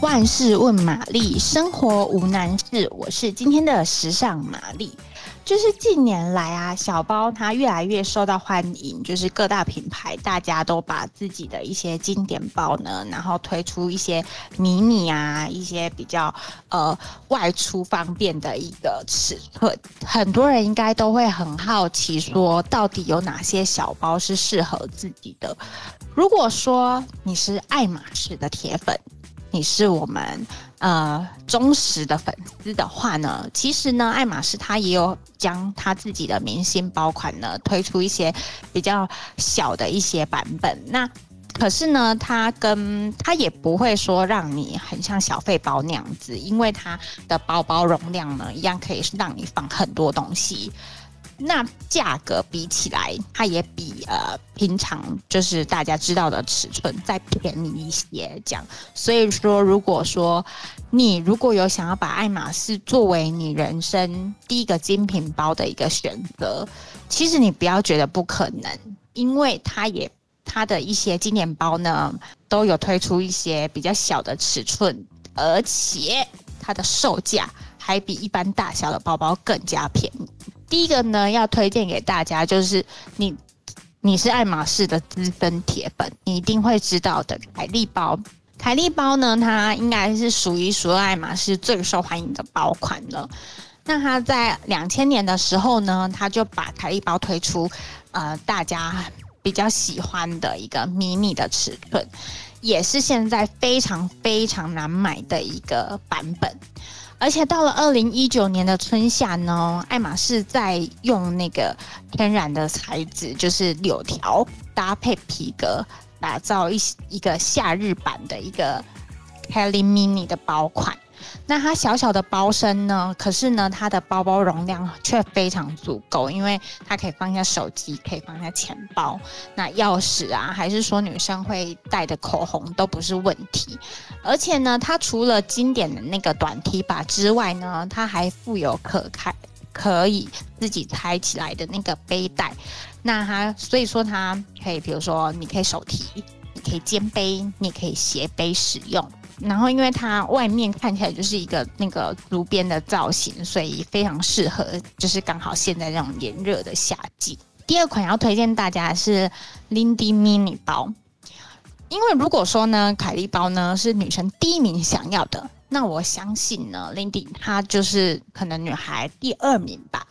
万事问玛丽，生活无难事。我是今天的时尚玛丽。就是近年来啊，小包它越来越受到欢迎，就是各大品牌大家都把自己的一些经典包呢，然后推出一些迷你啊，一些比较呃外出方便的一个尺寸。很多人应该都会很好奇，说到底有哪些小包是适合自己的？如果说你是爱马仕的铁粉，你是我们呃忠实的粉丝的话呢，其实呢，爱马仕它也有将它自己的明星包款呢推出一些比较小的一些版本。那可是呢，它跟它也不会说让你很像小费包那样子，因为它的包包容量呢一样可以让你放很多东西。那价格比起来，它也比呃平常就是大家知道的尺寸再便宜一些，这样。所以说，如果说你如果有想要把爱马仕作为你人生第一个精品包的一个选择，其实你不要觉得不可能，因为它也它的一些经典包呢都有推出一些比较小的尺寸，而且它的售价还比一般大小的包包更加便宜。第一个呢，要推荐给大家，就是你，你是爱马仕的资深铁粉，你一定会知道的凯利包。凯利包呢，它应该是数一数二爱马仕最受欢迎的包款了。那它在两千年的时候呢，它就把凯利包推出，呃，大家比较喜欢的一个迷你的尺寸，也是现在非常非常难买的一个版本。而且到了二零一九年的春夏呢，爱马仕在用那个天然的材质，就是柳条搭配皮革，打造一一个夏日版的一个 Kelly Mini 的薄款。那它小小的包身呢，可是呢，它的包包容量却非常足够，因为它可以放下手机，可以放下钱包，那钥匙啊，还是说女生会带的口红都不是问题。而且呢，它除了经典的那个短提把之外呢，它还附有可开、可以自己拆起来的那个背带。那它所以说它可以，比如说你可以手提，你可以肩背，你可以斜背使用。然后，因为它外面看起来就是一个那个竹编的造型，所以非常适合，就是刚好现在这种炎热的夏季。第二款要推荐大家是 Lindy Mini 包，因为如果说呢，凯莉包呢是女生第一名想要的，那我相信呢，Lindy 她就是可能女孩第二名吧。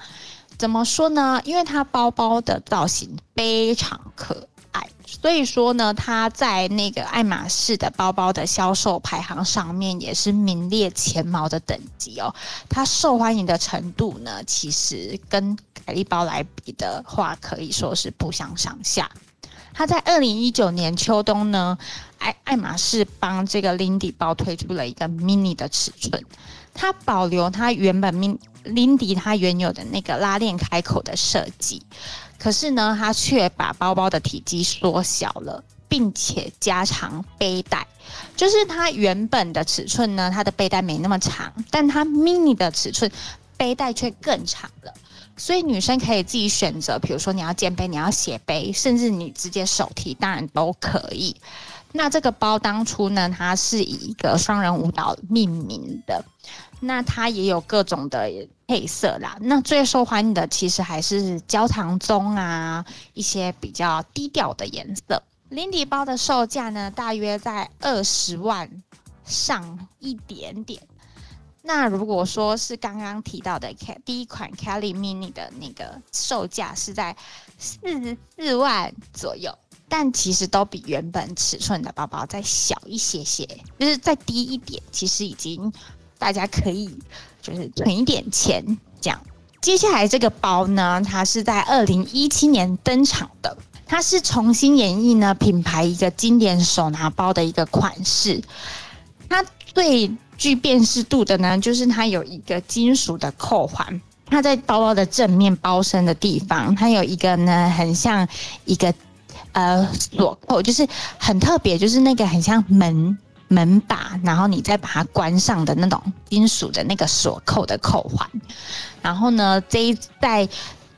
怎么说呢？因为它包包的造型非常可。所以说呢，它在那个爱马仕的包包的销售排行上面也是名列前茅的等级哦。它受欢迎的程度呢，其实跟凯利包来比的话，可以说是不相上下。它在二零一九年秋冬呢，爱爱马仕帮这个 Lindy 包推出了一个 mini 的尺寸，它保留它原本 min Lindy 它原有的那个拉链开口的设计。可是呢，它却把包包的体积缩小了，并且加长背带。就是它原本的尺寸呢，它的背带没那么长，但它 mini 的尺寸背带却更长了。所以女生可以自己选择，比如说你要肩背，你要斜背，甚至你直接手提，当然都可以。那这个包当初呢，它是以一个双人舞蹈命名的。那它也有各种的配色啦。那最受欢迎的其实还是焦糖棕啊，一些比较低调的颜色。Lindy 包的售价呢，大约在二十万上一点点。那如果说是刚刚提到的第一款 Kelly Mini 的那个售价是在四四万左右，但其实都比原本尺寸的包包再小一些些，就是再低一点，其实已经。大家可以就是存一点钱，这样。接下来这个包呢，它是在二零一七年登场的，它是重新演绎呢品牌一个经典手拿包的一个款式。它最具辨识度的呢，就是它有一个金属的扣环，它在包包的正面包身的地方，它有一个呢很像一个呃锁扣，就是很特别，就是那个很像门。门把，然后你再把它关上的那种金属的那个锁扣的扣环，然后呢，这一在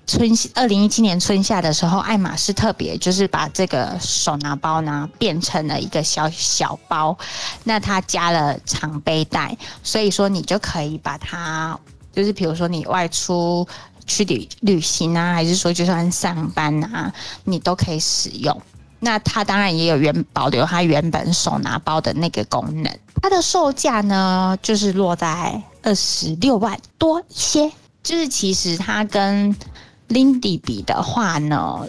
春二零一七年春夏的时候，爱马仕特别就是把这个手拿包呢变成了一个小小包，那它加了长背带，所以说你就可以把它，就是比如说你外出去旅旅行啊，还是说就算上班啊，你都可以使用。那它当然也有原保留它原本手拿包的那个功能，它的售价呢就是落在二十六万多一些，就是其实它跟 Lindy 比的话呢，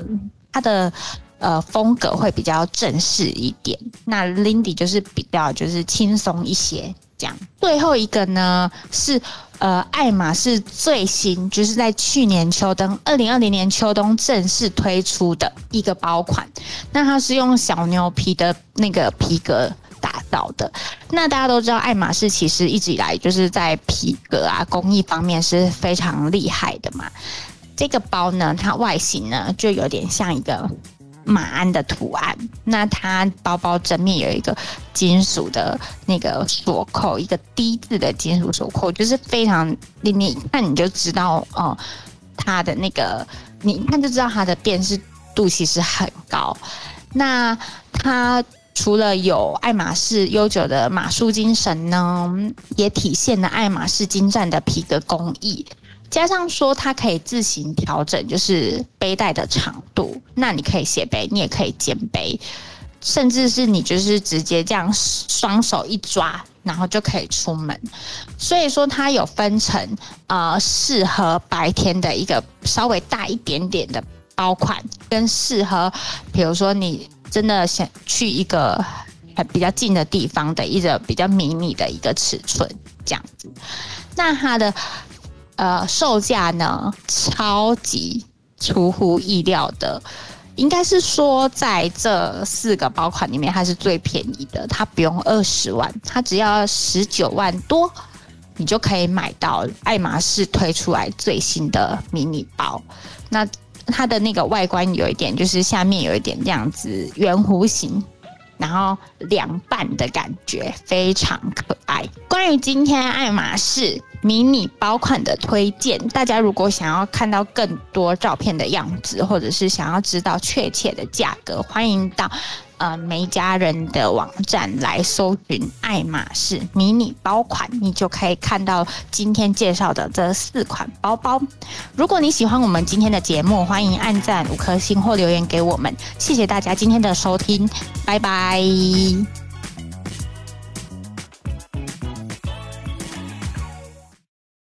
它的呃风格会比较正式一点，那 Lindy 就是比较就是轻松一些。讲。最后一个呢是呃爱马仕最新，就是在去年秋冬，二零二零年秋冬正式推出的一个包款，那它是用小牛皮的那个皮革打造的。那大家都知道，爱马仕其实一直以来就是在皮革啊工艺方面是非常厉害的嘛。这个包呢，它外形呢就有点像一个马鞍的图案。那它包包正面有一个金属的那个锁扣，一个 D 字的金属锁扣，就是非常你你一看你就知道哦，它的那个你一看就知道它的辨识度其实很高。那它除了有爱马仕悠久的马术精神呢，也体现了爱马仕精湛的皮革工艺。加上说它可以自行调整，就是背带的长度。那你可以斜背，你也可以肩背，甚至是你就是直接这样双手一抓，然后就可以出门。所以说它有分成呃适合白天的一个稍微大一点点的包款，跟适合比如说你真的想去一个比较近的地方的一个比较迷你的一个尺寸这样子。那它的。呃，售价呢，超级出乎意料的，应该是说在这四个包款里面，它是最便宜的，它不用二十万，它只要十九万多，你就可以买到爱马仕推出来最新的迷你包。那它的那个外观有一点，就是下面有一点这样子圆弧形。然后凉拌的感觉非常可爱。关于今天爱马仕迷你包款的推荐，大家如果想要看到更多照片的样子，或者是想要知道确切的价格，欢迎到。呃，梅家人的网站来搜寻爱马仕迷你包款，你就可以看到今天介绍的这四款包包。如果你喜欢我们今天的节目，欢迎按赞五颗星或留言给我们。谢谢大家今天的收听，拜拜。